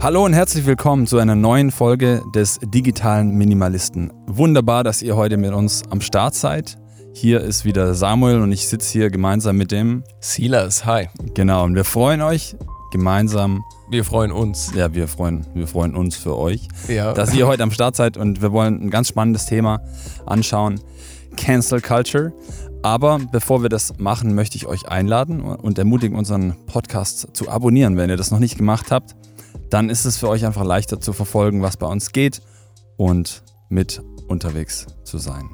Hallo und herzlich willkommen zu einer neuen Folge des digitalen Minimalisten. Wunderbar, dass ihr heute mit uns am Start seid. Hier ist wieder Samuel und ich sitze hier gemeinsam mit dem Silas. Hi. Genau, und wir freuen euch gemeinsam. Wir freuen uns. Ja, wir freuen, wir freuen uns für euch, Ja. dass ihr heute am Start seid und wir wollen ein ganz spannendes Thema anschauen. Cancel Culture. Aber bevor wir das machen, möchte ich euch einladen und ermutigen, unseren Podcast zu abonnieren. Wenn ihr das noch nicht gemacht habt, dann ist es für euch einfach leichter zu verfolgen, was bei uns geht und mit unterwegs zu sein.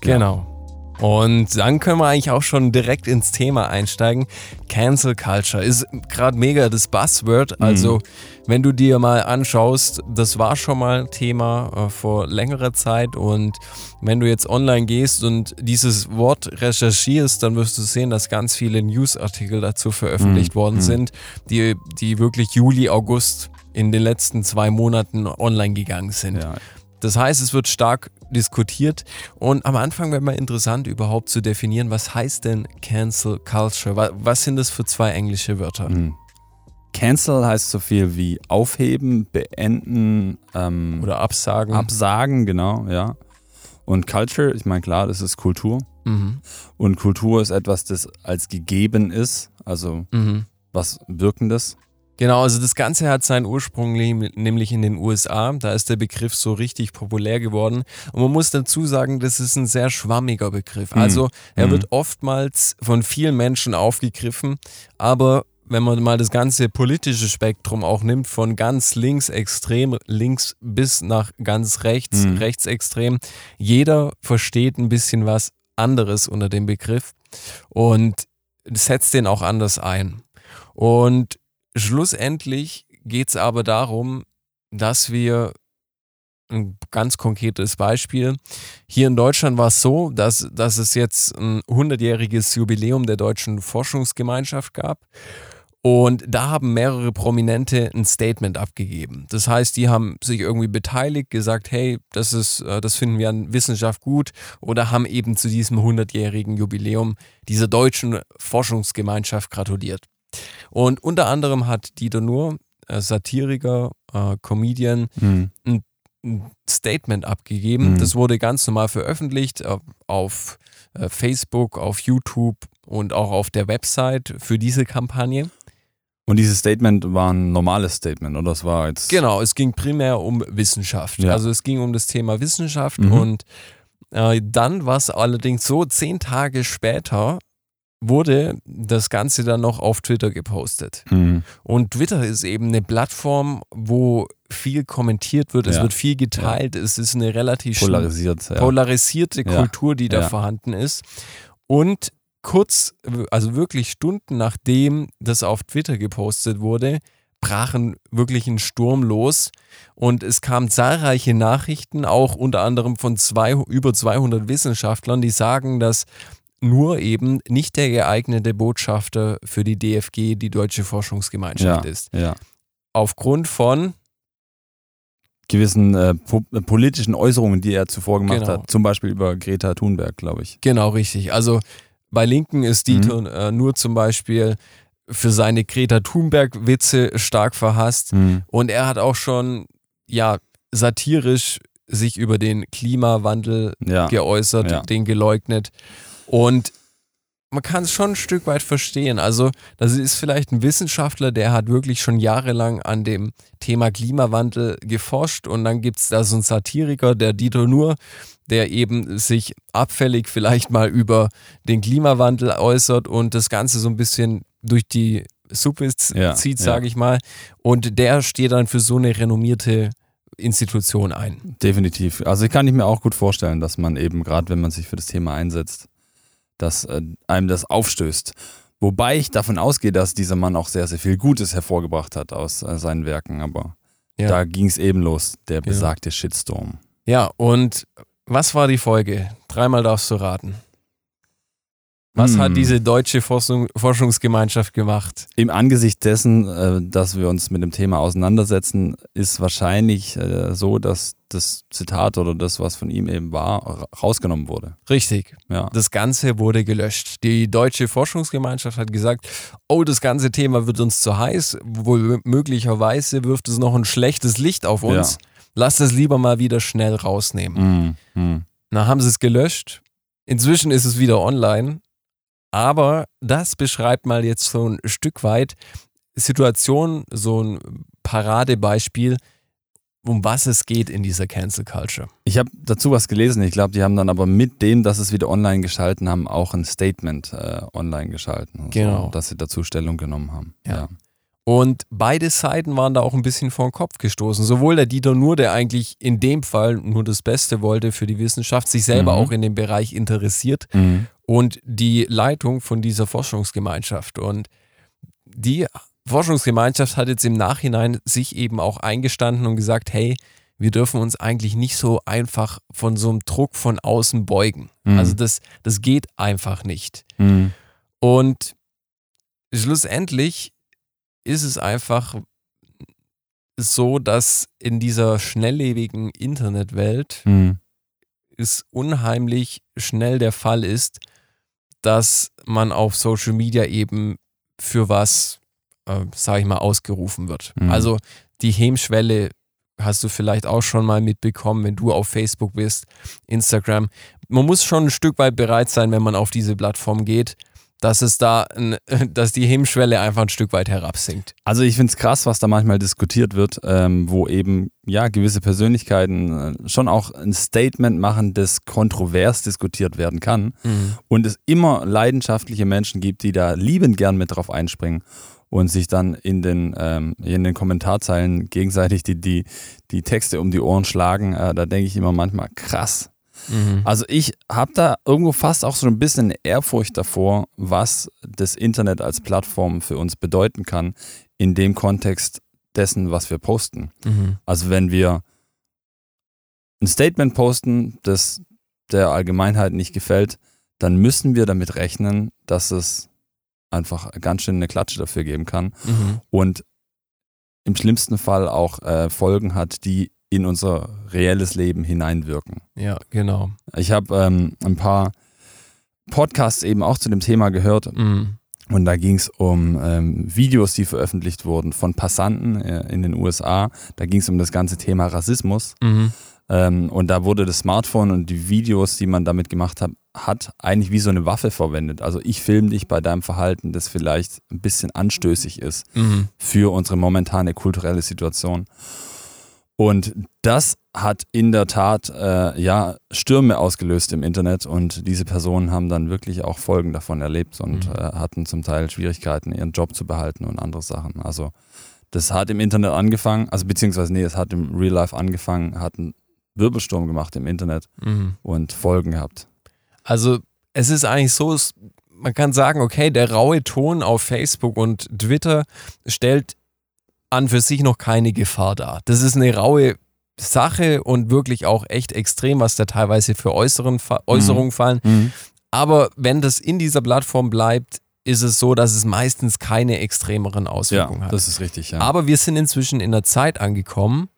Genau. Und dann können wir eigentlich auch schon direkt ins Thema einsteigen. Cancel Culture ist gerade mega das Buzzword. Also, wenn du dir mal anschaust, das war schon mal Thema äh, vor längerer Zeit. Und wenn du jetzt online gehst und dieses Wort recherchierst, dann wirst du sehen, dass ganz viele Newsartikel dazu veröffentlicht worden sind, die, die wirklich Juli, August in den letzten zwei Monaten online gegangen sind. Ja, Das heißt, es wird stark diskutiert und am Anfang wäre mal interessant, überhaupt zu definieren, was heißt denn Cancel Culture? Wa- Was sind das für zwei englische Wörter? Cancel heißt so viel wie aufheben, beenden, ähm, Oder Absagen? absagen, genau, ja. Und Culture, ich meine, klar, das ist Kultur. Mhm. Und Kultur ist etwas, das als gegeben ist, also Mhm. was Wirkendes. Genau, also das Ganze hat seinen Ursprung nämlich in den USA. Da ist der Begriff so richtig populär geworden. Und man muss dazu sagen, das ist ein sehr schwammiger Begriff. Also er wird oftmals von vielen Menschen aufgegriffen, aber wenn man mal das ganze politische Spektrum auch nimmt, von ganz links extrem links bis nach ganz rechts Mhm. rechtsextrem, jeder versteht ein bisschen was anderes unter dem Begriff und setzt den auch anders ein. Und schlussendlich geht es aber darum, dass wir ein ganz konkretes Beispiel. Hier in Deutschland war es so, dass, dass es jetzt ein 100-jähriges Jubiläum der deutschen Forschungsgemeinschaft gab. Und da haben mehrere Prominente ein Statement abgegeben. Das heißt, die haben sich irgendwie beteiligt, gesagt, hey, das ist, äh, das finden wir an Wissenschaft gut oder haben eben zu diesem 100-jährigen Jubiläum dieser deutschen Forschungsgemeinschaft gratuliert. Und unter anderem hat Dieter Nuhr, äh, Satiriker, äh, Comedian, Mhm. ein Statement abgegeben. Mhm. Das wurde ganz normal veröffentlicht äh, auf äh, Facebook, auf YouTube und auch auf der Website für diese Kampagne. Und dieses Statement war ein normales Statement, oder? Das war jetzt. Genau, es ging primär um Wissenschaft. Ja. Also es ging um das Thema Wissenschaft Mhm. und äh, dann war es allerdings so, zehn Tage später wurde das Ganze dann noch auf Twitter gepostet. Mhm. Und Twitter ist eben eine Plattform, wo viel kommentiert wird, es Ja. wird viel geteilt, es ist eine relativ Polarisiert. Ja. polarisierte Ja. Kultur, die da Ja. vorhanden ist. Und kurz, also wirklich Stunden nachdem das auf Twitter gepostet wurde, brachen wirklich ein Sturm los und es kamen zahlreiche Nachrichten, auch unter anderem von zwei, über 200 Wissenschaftlern, die sagen, dass nur eben nicht der geeignete Botschafter für die DFG, die Deutsche Forschungsgemeinschaft ja. ist. Ja. Aufgrund von, Gewissen äh, po äh, politischen Äußerungen, die er zuvor gemacht Genau. hat. Zum Beispiel über Greta Thunberg, glaube ich. Genau, richtig. Also bei Linken ist Dieter äh, nur zum Beispiel für seine Greta Thunberg-Witze stark verhasst. Mhm. Und er hat auch schon, ja, satirisch sich über den Klimawandel Ja. geäußert, Ja. den geleugnet. Und man kann es schon ein Stück weit verstehen. Also, das ist vielleicht ein Wissenschaftler, der hat wirklich schon jahrelang an dem Thema Klimawandel geforscht. Und dann gibt es da so einen Satiriker, der Dieter Nuhr, der eben sich abfällig vielleicht mal über den Klimawandel äußert und das Ganze so ein bisschen durch die Suppe Ja, zieht, ja. sage ich mal. Und der steht dann für so eine renommierte Institution ein. Definitiv. Also ich kann ich mir auch gut vorstellen, dass man eben, gerade wenn man sich für das Thema einsetzt, dass äh, einem das aufstößt. Wobei ich davon ausgehe, dass dieser Mann auch sehr, sehr viel Gutes hervorgebracht hat aus äh, seinen Werken. Aber Ja. da ging es eben los, der besagte Shitstorm. Ja, und was war die Folge? Dreimal darfst du raten. Was Hm. hat diese deutsche Forschung, Forschungsgemeinschaft gemacht? Im Angesicht dessen, äh, dass wir uns mit dem Thema auseinandersetzen, ist wahrscheinlich äh, so, dass das Zitat oder das, was von ihm eben war, ra- rausgenommen wurde. Richtig. Ja. Das Ganze wurde gelöscht. Die deutsche Forschungsgemeinschaft hat gesagt, oh, das ganze Thema wird uns zu heiß, wohl möglicherweise wirft es noch ein schlechtes Licht auf uns. Lass das lieber mal wieder schnell rausnehmen. Mm, mm. Na, haben sie es gelöscht. Inzwischen ist es wieder online. Aber das beschreibt mal jetzt so ein Stück weit Situation, so ein Paradebeispiel, um was es geht in dieser Cancel Culture. Ich habe dazu was gelesen. Ich glaube, die haben dann aber mit dem, dass es wieder online geschalten haben, auch ein Statement äh, online geschalten. Also, Genau. Dass sie dazu Stellung genommen haben. Ja. Und beide Seiten waren da auch ein bisschen vor den Kopf gestoßen. Sowohl der Dieter Nur, der eigentlich in dem Fall nur das Beste wollte für die Wissenschaft, sich selber Mhm. auch in dem Bereich interessiert, Mhm. und die Leitung von dieser Forschungsgemeinschaft. Und die Forschungsgemeinschaft hat jetzt im Nachhinein sich eben auch eingestanden und gesagt, hey, wir dürfen uns eigentlich nicht so einfach von so einem Druck von außen beugen. Mhm. Also das, das geht einfach nicht. Mhm. Und schlussendlich ist es einfach so, dass in dieser schnelllebigen Internetwelt Mhm. es unheimlich schnell der Fall ist, dass man auf Social Media eben für was, äh, sage ich mal, ausgerufen wird. Mhm. Also die Hemmschwelle hast du vielleicht auch schon mal mitbekommen, wenn du auf Facebook bist, Instagram. Man muss schon ein Stück weit bereit sein, wenn man auf diese Plattform geht, dass es da, ein, dass die Hemmschwelle einfach ein Stück weit herabsinkt. Also ich finde es krass, was da manchmal diskutiert wird, ähm, wo eben ja gewisse Persönlichkeiten äh, schon auch ein Statement machen, das kontrovers diskutiert werden kann und es immer leidenschaftliche Menschen gibt, die da liebend gern mit drauf einspringen und sich dann in den, ähm, in den Kommentarzeilen gegenseitig die, die, die Texte um die Ohren schlagen. Äh, da denke ich immer manchmal krass. Mhm. Also ich habe da irgendwo fast auch so ein bisschen Ehrfurcht davor, was das Internet als Plattform für uns bedeuten kann, in dem Kontext dessen, was wir posten. Mhm. Also wenn wir ein Statement posten, das der Allgemeinheit nicht gefällt, dann müssen wir damit rechnen, dass es einfach ganz schön eine Klatsche dafür geben kann Mhm. und im schlimmsten Fall auch äh, Folgen hat, die in unser reelles Leben hineinwirken. Ja, genau. Ich habe ähm, ein paar Podcasts eben auch zu dem Thema gehört Mhm. und da ging es um ähm, Videos, die veröffentlicht wurden von Passanten äh, in den USA. Da ging es um das ganze Thema Rassismus Mhm. ähm, und da wurde das Smartphone und die Videos, die man damit gemacht hat, hat eigentlich wie so eine Waffe verwendet. Also ich filme dich bei deinem Verhalten, das vielleicht ein bisschen anstößig ist Mhm. für unsere momentane kulturelle Situation. Und das hat in der Tat äh, ja Stürme ausgelöst im Internet und diese Personen haben dann wirklich auch Folgen davon erlebt und Mhm. äh, hatten zum Teil Schwierigkeiten, ihren Job zu behalten und andere Sachen. Also das hat im Internet angefangen, also beziehungsweise nee, es hat im Real Life angefangen, hat einen Wirbelsturm gemacht im Internet Mhm. und Folgen gehabt. Also es ist eigentlich so, man kann sagen, okay, der raue Ton auf Facebook und Twitter stellt an für sich noch keine Gefahr dar. Das ist eine raue Sache und wirklich auch echt extrem, was da teilweise für Äußeren, fa- Äußerungen fallen. Aber wenn das in dieser Plattform bleibt, ist es so, dass es meistens keine extremeren Ja, Auswirkungen hat. das ist richtig. Ja. Aber wir sind inzwischen in einer Zeit angekommen,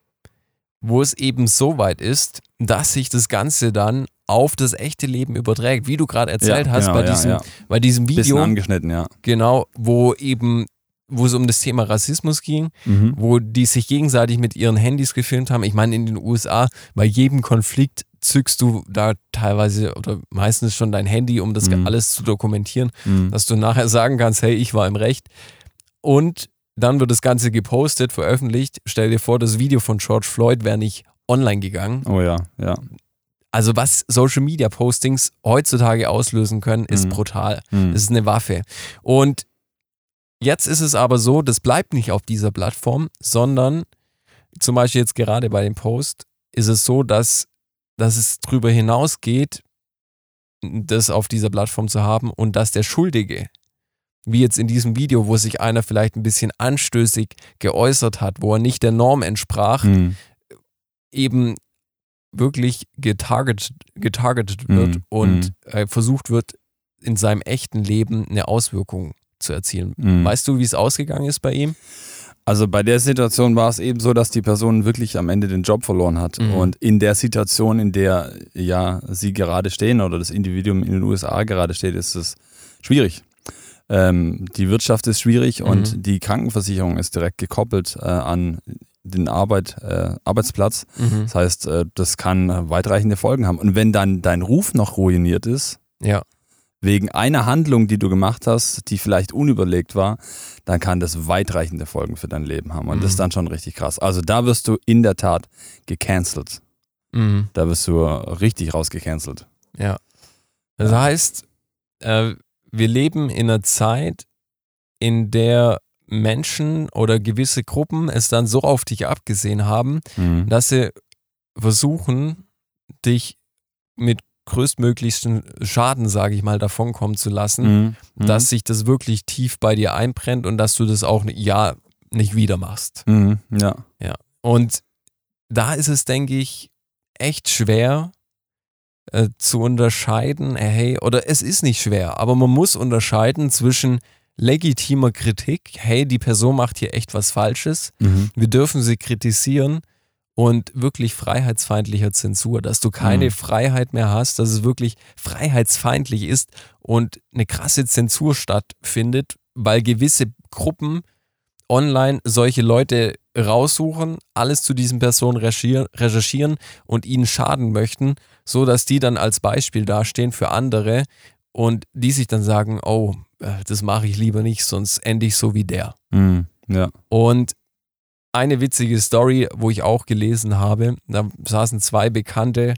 wo es eben so weit ist, dass sich das Ganze dann auf das echte Leben überträgt. Wie du gerade erzählt ja, hast genau, bei, ja, diesem, ja. bei diesem Bisschen Video, angeschnitten, ja. genau, wo eben, wo es um das Thema Rassismus ging, Mhm. wo die sich gegenseitig mit ihren Handys gefilmt haben. Ich meine, in den USA, bei jedem Konflikt zückst du da teilweise oder meistens schon dein Handy, um das Mhm. alles zu dokumentieren Mhm. dass du nachher sagen kannst, hey, ich war im Recht. Und dann wird das Ganze gepostet, veröffentlicht. Stell dir vor, das Video von George Floyd wäre nicht online gegangen. Oh ja, ja. Also was Social Media Postings heutzutage auslösen können, ist Mhm. brutal. Mhm. Das ist eine Waffe. Und jetzt ist es aber so, das bleibt nicht auf dieser Plattform, sondern zum Beispiel jetzt gerade bei dem Post ist es so, dass, dass es darüber hinausgeht, das auf dieser Plattform zu haben und dass der Schuldige, wie jetzt in diesem Video, wo sich einer vielleicht ein bisschen anstößig geäußert hat, wo er nicht der Norm entsprach, Mhm. eben wirklich getargetet, getargetet wird Mhm. und äh, versucht wird, in seinem echten Leben eine Auswirkung zu erzielen. Mhm. Weißt du, wie es ausgegangen ist bei ihm? Also bei der Situation war es eben so, dass die Person wirklich am Ende den Job verloren hat. Mhm. Und in der Situation, in der ja sie gerade stehen oder das Individuum in den USA gerade steht, ist es schwierig. Ähm, die Wirtschaft ist schwierig und Mhm. die Krankenversicherung ist direkt gekoppelt äh, an den Arbeit, äh, Arbeitsplatz. Das heißt, äh, das kann weitreichende Folgen haben. Und wenn dann dein Ruf noch ruiniert ist, Ja. Wegen einer Handlung, die du gemacht hast, die vielleicht unüberlegt war, dann kann das weitreichende Folgen für dein Leben haben. Und das Mhm. ist dann schon richtig krass. Also da wirst du in der Tat gecancelt. Mhm. Da wirst du richtig rausgecancelt. Ja. Das heißt, äh, wir leben in einer Zeit, in der Menschen oder gewisse Gruppen es dann so auf dich abgesehen haben, Mhm. dass sie versuchen, dich mit größtmöglichsten Schaden, sage ich mal, davonkommen zu lassen, Mhm. Mhm. dass sich das wirklich tief bei dir einbrennt und dass du das auch ja nicht wieder machst. Mhm. Ja. Und da ist es, denke ich, echt schwer äh, zu unterscheiden, hey, oder es ist nicht schwer, aber man muss unterscheiden zwischen legitimer Kritik, hey, die Person macht hier echt was Falsches, Mhm. wir dürfen sie kritisieren und wirklich freiheitsfeindlicher Zensur, dass du keine Mhm. Freiheit mehr hast, dass es wirklich freiheitsfeindlich ist und eine krasse Zensur stattfindet, weil gewisse Gruppen online solche Leute raussuchen, alles zu diesen Personen recherchieren, und ihnen schaden möchten, so dass die dann als Beispiel dastehen für andere und die sich dann sagen, oh, äh, das mache ich lieber nicht, sonst ende ich so wie der. Mhm. Ja. Und eine witzige Story, wo ich auch gelesen habe, da saßen zwei Bekannte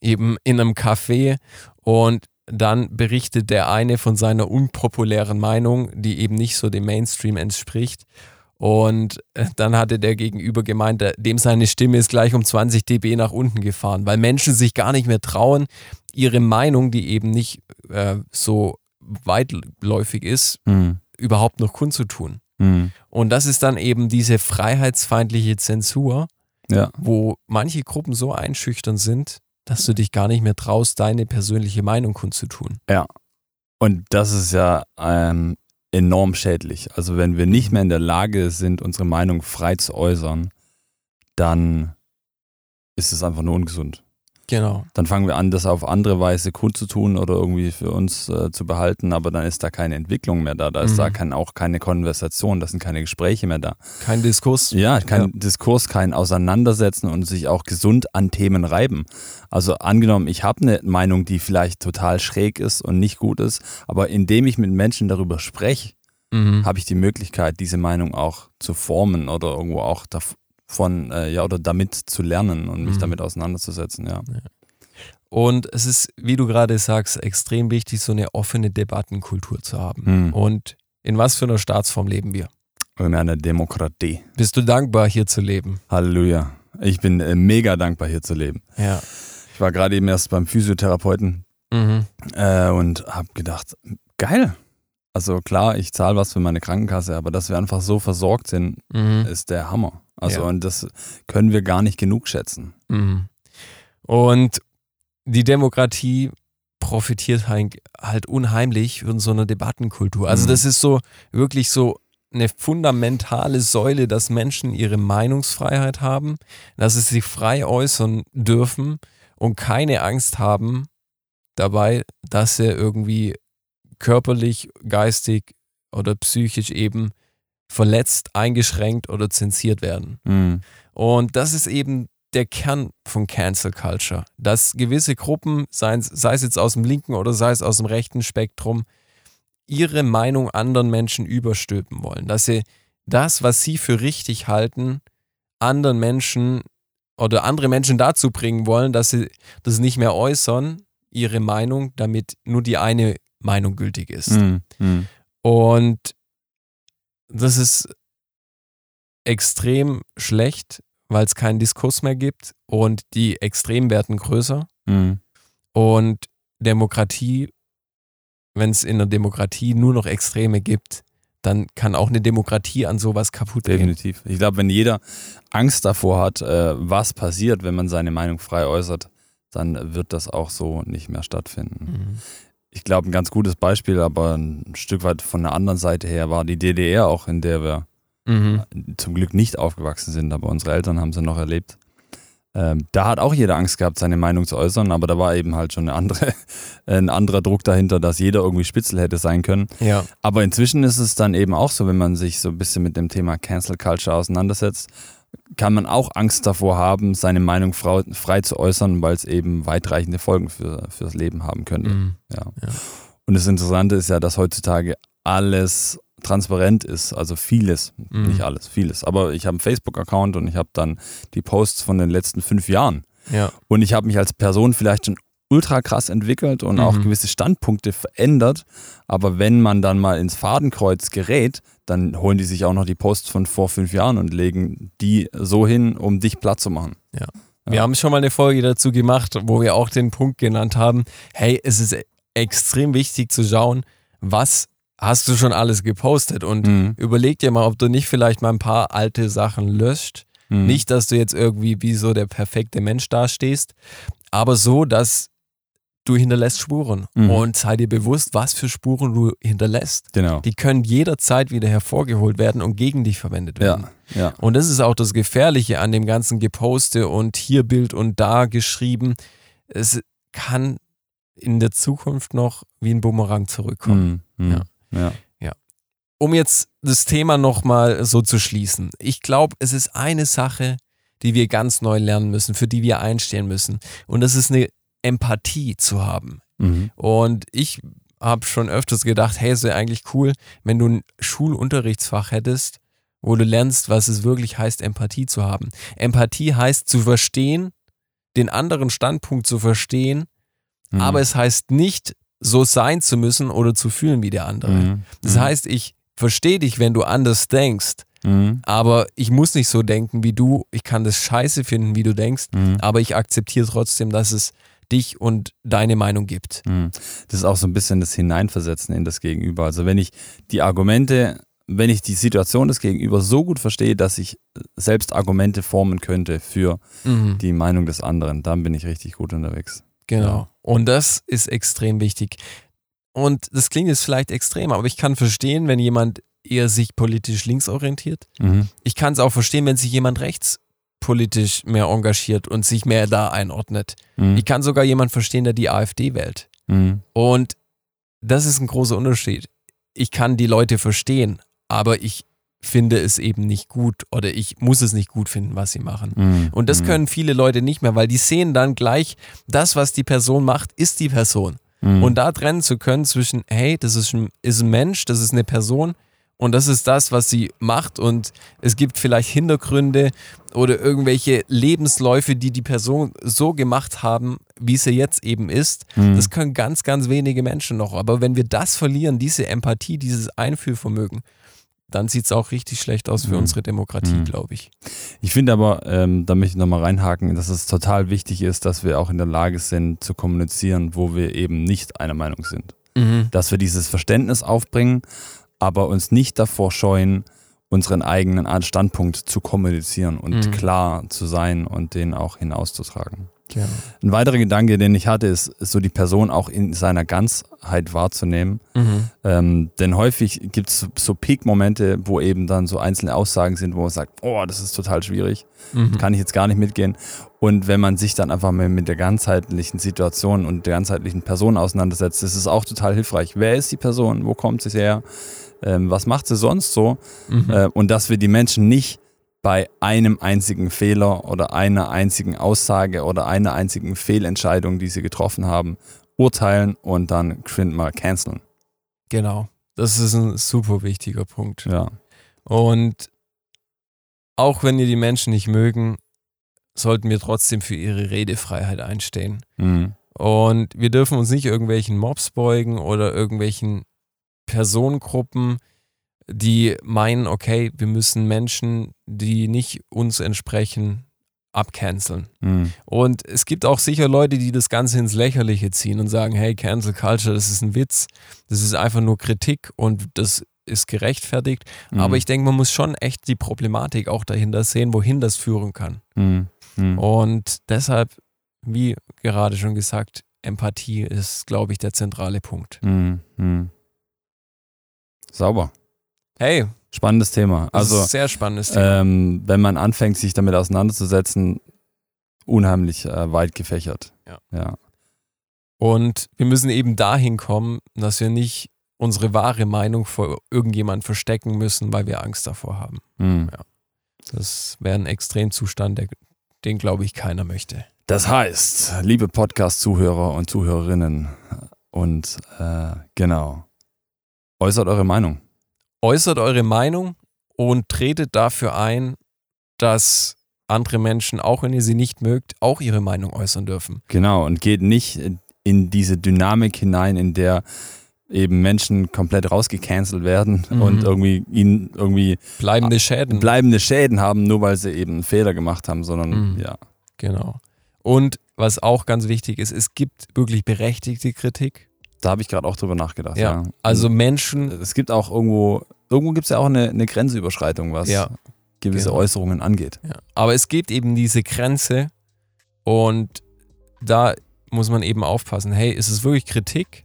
eben in einem Café und dann berichtet der eine von seiner unpopulären Meinung, die eben nicht so dem Mainstream entspricht. Und äh, dann hatte der Gegenüber gemeint, der- dem seine Stimme ist gleich um 20 dB nach unten gefahren, weil Menschen sich gar nicht mehr trauen, ihre Meinung, die eben nicht äh, so weitläufig ist, Mhm. überhaupt noch kundzutun. Mhm. Und das ist dann eben diese freiheitsfeindliche Zensur, Ja. wo manche Gruppen so einschüchtern sind, dass du dich gar nicht mehr traust, deine persönliche Meinung kundzutun. Und das ist ja ähm, enorm schädlich. Also wenn wir nicht mehr in der Lage sind, unsere Meinung frei zu äußern, dann ist es einfach nur ungesund. Genau. Dann fangen wir an, das auf andere Weise kundzutun oder irgendwie für uns äh, zu behalten, aber dann ist da keine Entwicklung mehr da. Da ist Mhm. da kein, auch keine Konversation, da sind keine Gespräche mehr da. Kein Diskurs. Ja, kein Ja. Diskurs, kein Auseinandersetzen und sich auch gesund an Themen reiben. Also angenommen, ich habe eine Meinung, die vielleicht total schräg ist und nicht gut ist, aber indem ich mit Menschen darüber spreche, Mhm. habe ich die Möglichkeit, diese Meinung auch zu formen oder irgendwo auch davon, äh, ja, oder damit zu lernen und mich Mhm. damit auseinanderzusetzen, ja. Und es ist, wie du gerade sagst, extrem wichtig, so eine offene Debattenkultur zu haben. Hm. Und in was für einer Staatsform leben wir? In einer Demokratie. Bist du dankbar, hier zu leben? Halleluja. Ich bin äh, mega dankbar, hier zu leben. Ja. Ich war gerade eben erst beim Physiotherapeuten Mhm. äh, und habe gedacht, geil. Also klar, ich zahle was für meine Krankenkasse, aber dass wir einfach so versorgt sind, Mhm. ist der Hammer. Also Ja. und das können wir gar nicht genug schätzen. Mhm. Und die Demokratie profitiert halt, halt unheimlich von so einer Debattenkultur. Also Mhm. das ist so wirklich so eine fundamentale Säule, dass Menschen ihre Meinungsfreiheit haben, dass sie sich frei äußern dürfen und keine Angst haben dabei, dass sie irgendwie körperlich, geistig oder psychisch eben verletzt, eingeschränkt oder zensiert werden. Mhm. Und das ist eben der Kern von Cancel Culture, dass gewisse Gruppen, sei es, sei es jetzt aus dem linken oder sei es aus dem rechten Spektrum, ihre Meinung anderen Menschen überstülpen wollen, dass sie das, was sie für richtig halten, anderen Menschen oder andere Menschen dazu bringen wollen, dass sie das nicht mehr äußern, ihre Meinung, damit nur die eine Meinung gültig ist. Mhm. Mhm. Und das ist extrem schlecht, weil es keinen Diskurs mehr gibt und die Extremen werden größer. Mhm. Und Demokratie, wenn es in der Demokratie nur noch Extreme gibt, dann kann auch eine Demokratie an sowas kaputt gehen. Definitiv. Ich glaube, wenn jeder Angst davor hat, äh, was passiert, wenn man seine Meinung frei äußert, dann wird das auch so nicht mehr stattfinden. Mhm. Ich glaube, ein ganz gutes Beispiel, aber ein Stück weit von der anderen Seite her war die DDR auch, in der wir Mhm. zum Glück nicht aufgewachsen sind, aber unsere Eltern haben sie noch erlebt. Ähm, da hat auch jeder Angst gehabt, seine Meinung zu äußern, aber da war eben halt schon andere, ein anderer Druck dahinter, dass jeder irgendwie Spitzel hätte sein können. Ja. Aber inzwischen ist es dann eben auch so, wenn man sich so ein bisschen mit dem Thema Cancel Culture auseinandersetzt, kann man auch Angst davor haben, seine Meinung frei zu äußern, weil es eben weitreichende Folgen für, fürs Leben haben könnte. Mhm. Ja. Ja. Und das Interessante ist ja, dass heutzutage alles transparent ist, also vieles, Mhm. nicht alles, vieles. Aber ich habe einen Facebook-Account und ich habe dann die Posts von den letzten fünf Jahren. Ja. Und ich habe mich als Person vielleicht schon ultra krass entwickelt und auch Mhm. gewisse Standpunkte verändert. Aber wenn man dann mal ins Fadenkreuz gerät, dann holen die sich auch noch die Posts von vor fünf Jahren und legen die so hin, um dich platt zu machen. Wir haben schon mal eine Folge dazu gemacht, wo wir auch den Punkt genannt haben, hey, es ist extrem wichtig zu schauen, was hast du schon alles gepostet und Mhm. überleg dir mal, ob du nicht vielleicht mal ein paar alte Sachen löscht. Mhm. Nicht, dass du jetzt irgendwie wie so der perfekte Mensch dastehst, aber so, dass du hinterlässt Spuren Mhm. und sei dir bewusst, was für Spuren du hinterlässt. Genau. Die können jederzeit wieder hervorgeholt werden und gegen dich verwendet werden. Ja, ja. Und das ist auch das Gefährliche an dem ganzen Geposte und hier Bild und da geschrieben. Es kann in der Zukunft noch wie ein Bumerang zurückkommen. Mhm. Mhm. Ja. ja. Um jetzt das Thema nochmal so zu schließen. Ich glaube, es ist eine Sache, die wir ganz neu lernen müssen, für die wir einstehen müssen. Und das ist eine Empathie zu haben. Mhm. Und ich habe schon öfters gedacht, hey, es wäre eigentlich cool, wenn du ein Schulunterrichtsfach hättest, wo du lernst, was es wirklich heißt, Empathie zu haben. Empathie heißt zu verstehen, den anderen Standpunkt zu verstehen, Mhm. aber es heißt nicht, so sein zu müssen oder zu fühlen wie der andere. Mhm. Das heißt, ich verstehe dich, wenn du anders denkst, Mhm. aber ich muss nicht so denken wie du. Ich kann das scheiße finden, wie du denkst, Mhm. aber ich akzeptiere trotzdem, dass es dich und deine Meinung gibt. Mhm. Das ist auch so ein bisschen das Hineinversetzen in das Gegenüber. Also wenn ich die Argumente, wenn ich die Situation des Gegenüber so gut verstehe, dass ich selbst Argumente formen könnte für Mhm. die Meinung des anderen, dann bin ich richtig gut unterwegs. Genau. Ja. Und das ist extrem wichtig. Und das klingt jetzt vielleicht extrem, aber ich kann verstehen, wenn jemand eher sich politisch links orientiert. Mhm. Ich kann es auch verstehen, wenn sich jemand rechtspolitisch mehr engagiert und sich mehr da einordnet. Mhm. Ich kann sogar jemand verstehen, der die AfD wählt. Mhm. Und das ist ein großer Unterschied. Ich kann die Leute verstehen, aber ich finde es eben nicht gut oder ich muss es nicht gut finden, was sie machen. Mhm. Und das Mhm. können viele Leute nicht mehr, weil die sehen dann gleich, das, was die Person macht, ist die Person. Mhm. Und da trennen zu können zwischen, hey, das ist ein, ist ein Mensch, das ist eine Person und das ist das, was sie macht und es gibt vielleicht Hintergründe oder irgendwelche Lebensläufe, die die Person so gemacht haben, wie sie jetzt eben ist. Mhm. Das können ganz, ganz wenige Menschen noch. Aber wenn wir das verlieren, diese Empathie, dieses Einfühlvermögen, dann sieht es auch richtig schlecht aus für Mhm. unsere Demokratie, Mhm. glaube ich. Ich finde aber, ähm, da möchte ich nochmal reinhaken, dass es total wichtig ist, dass wir auch in der Lage sind zu kommunizieren, wo wir eben nicht einer Meinung sind. Dass wir dieses Verständnis aufbringen, aber uns nicht davor scheuen, unseren eigenen Standpunkt zu kommunizieren und Mhm. klar zu sein und den auch hinauszutragen. Genau. Ein weiterer Gedanke, den ich hatte, ist, ist so die Person auch in seiner Ganzheit wahrzunehmen. Mhm. Ähm, denn häufig gibt es so Peak-Momente, wo eben dann so einzelne Aussagen sind, wo man sagt, oh, das ist total schwierig, Mhm. kann ich jetzt gar nicht mitgehen. Und wenn man sich dann einfach mal mit der ganzheitlichen Situation und der ganzheitlichen Person auseinandersetzt, ist es auch total hilfreich. Wer ist die Person? Wo kommt sie her? Ähm, was macht sie sonst so? Mhm. Äh, und dass wir die Menschen nicht bei einem einzigen Fehler oder einer einzigen Aussage oder einer einzigen Fehlentscheidung, die sie getroffen haben, urteilen und dann geschwind mal canceln. Genau. Das ist ein super wichtiger Punkt. Ja. Und auch wenn wir die Menschen nicht mögen, sollten wir trotzdem für ihre Redefreiheit einstehen. Mhm. Und wir dürfen uns nicht irgendwelchen Mobs beugen oder irgendwelchen Personengruppen, die meinen, okay, wir müssen Menschen, die nicht uns entsprechen, abcanceln. Mhm. Und es gibt auch sicher Leute, die das Ganze ins Lächerliche ziehen und sagen, hey, Cancel Culture, das ist ein Witz, das ist einfach nur Kritik und das ist gerechtfertigt. Mhm. Aber ich denke, man muss schon echt die Problematik auch dahinter sehen, wohin das führen kann. Mhm. Mhm. Und deshalb, wie gerade schon gesagt, Empathie ist, glaube ich, der zentrale Punkt. Mhm. Sauber. Hey, Spannendes Thema. Also, sehr spannendes Thema. ähm, wenn man anfängt, sich damit auseinanderzusetzen, unheimlich äh, weit gefächert. Ja. ja. Und wir müssen eben dahin kommen, dass wir nicht unsere wahre Meinung vor irgendjemand verstecken müssen, weil wir Angst davor haben. Mhm. Das wäre ein Extremzustand, der, den, glaube ich, keiner möchte. Das heißt, liebe Podcast-Zuhörer und Zuhörerinnen, und äh, genau, äußert eure Meinung. Äußert eure Meinung und tretet dafür ein, dass andere Menschen, auch wenn ihr sie nicht mögt, auch ihre Meinung äußern dürfen. Genau, und geht nicht in diese Dynamik hinein, in der eben Menschen komplett rausgecancelt werden Mhm. und irgendwie ihnen irgendwie Bleibende Schäden. bleibende Schäden haben, nur weil sie eben einen Fehler gemacht haben, sondern Mhm. ja. genau. Und was auch ganz wichtig ist, es gibt wirklich berechtigte Kritik. Da habe ich gerade auch drüber nachgedacht. Ja. Ja. Also Menschen, es gibt auch irgendwo, irgendwo gibt es ja auch eine, eine Grenzüberschreitung, was Ja. gewisse Genau. Äußerungen angeht. ja. aber es gibt eben diese Grenze und da muss man eben aufpassen. Hey, ist es wirklich Kritik?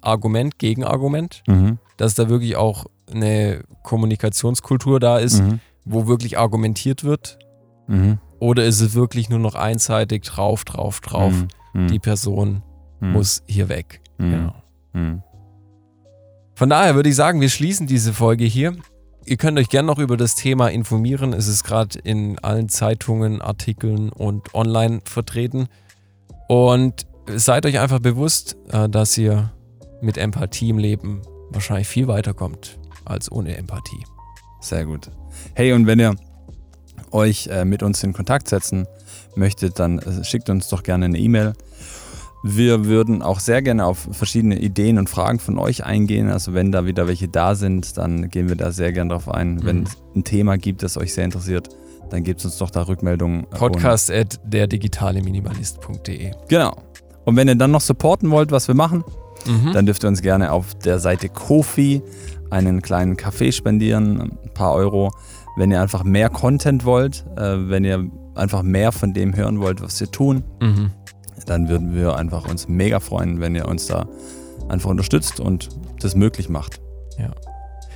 Argument gegen Argument? Mhm. Dass da wirklich auch eine Kommunikationskultur da ist, Mhm. wo wirklich argumentiert wird? Mhm. Oder ist es wirklich nur noch einseitig drauf, drauf, drauf? Mhm. Die Person Mhm. muss hier weg. Mhm. Genau. Mhm. Von daher würde ich sagen, wir schließen diese Folge hier. Ihr könnt euch gerne noch über das Thema informieren. Es ist gerade in allen Zeitungen, Artikeln und online vertreten. Und seid euch einfach bewusst, äh, dass ihr mit Empathie im Leben wahrscheinlich viel weiterkommt als ohne Empathie. Sehr gut. Hey, und wenn ihr euch äh, mit uns in Kontakt setzen möchtet, dann äh, schickt uns doch gerne eine E-Mail. Wir würden auch sehr gerne auf verschiedene Ideen und Fragen von euch eingehen. Also wenn da wieder welche da sind, dann gehen wir da sehr gerne drauf ein. Mhm. Wenn es ein Thema gibt, das euch sehr interessiert, dann gebt uns doch da Rückmeldungen. Podcast at der digitale Minimalist.de. Genau. Und wenn ihr dann noch supporten wollt, was wir machen, Mhm. dann dürft ihr uns gerne auf der Seite Kofi einen kleinen Kaffee spendieren, ein paar Euro. Wenn ihr einfach mehr Content wollt, äh, wenn ihr einfach mehr von dem hören wollt, was wir tun, Mhm. Dann würden wir einfach uns mega freuen, wenn ihr uns da einfach unterstützt und das möglich macht.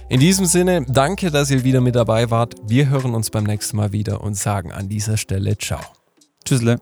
In diesem Sinne, danke, dass ihr wieder mit dabei wart. Wir hören uns beim nächsten Mal wieder und sagen an dieser Stelle Ciao. Tschüssle.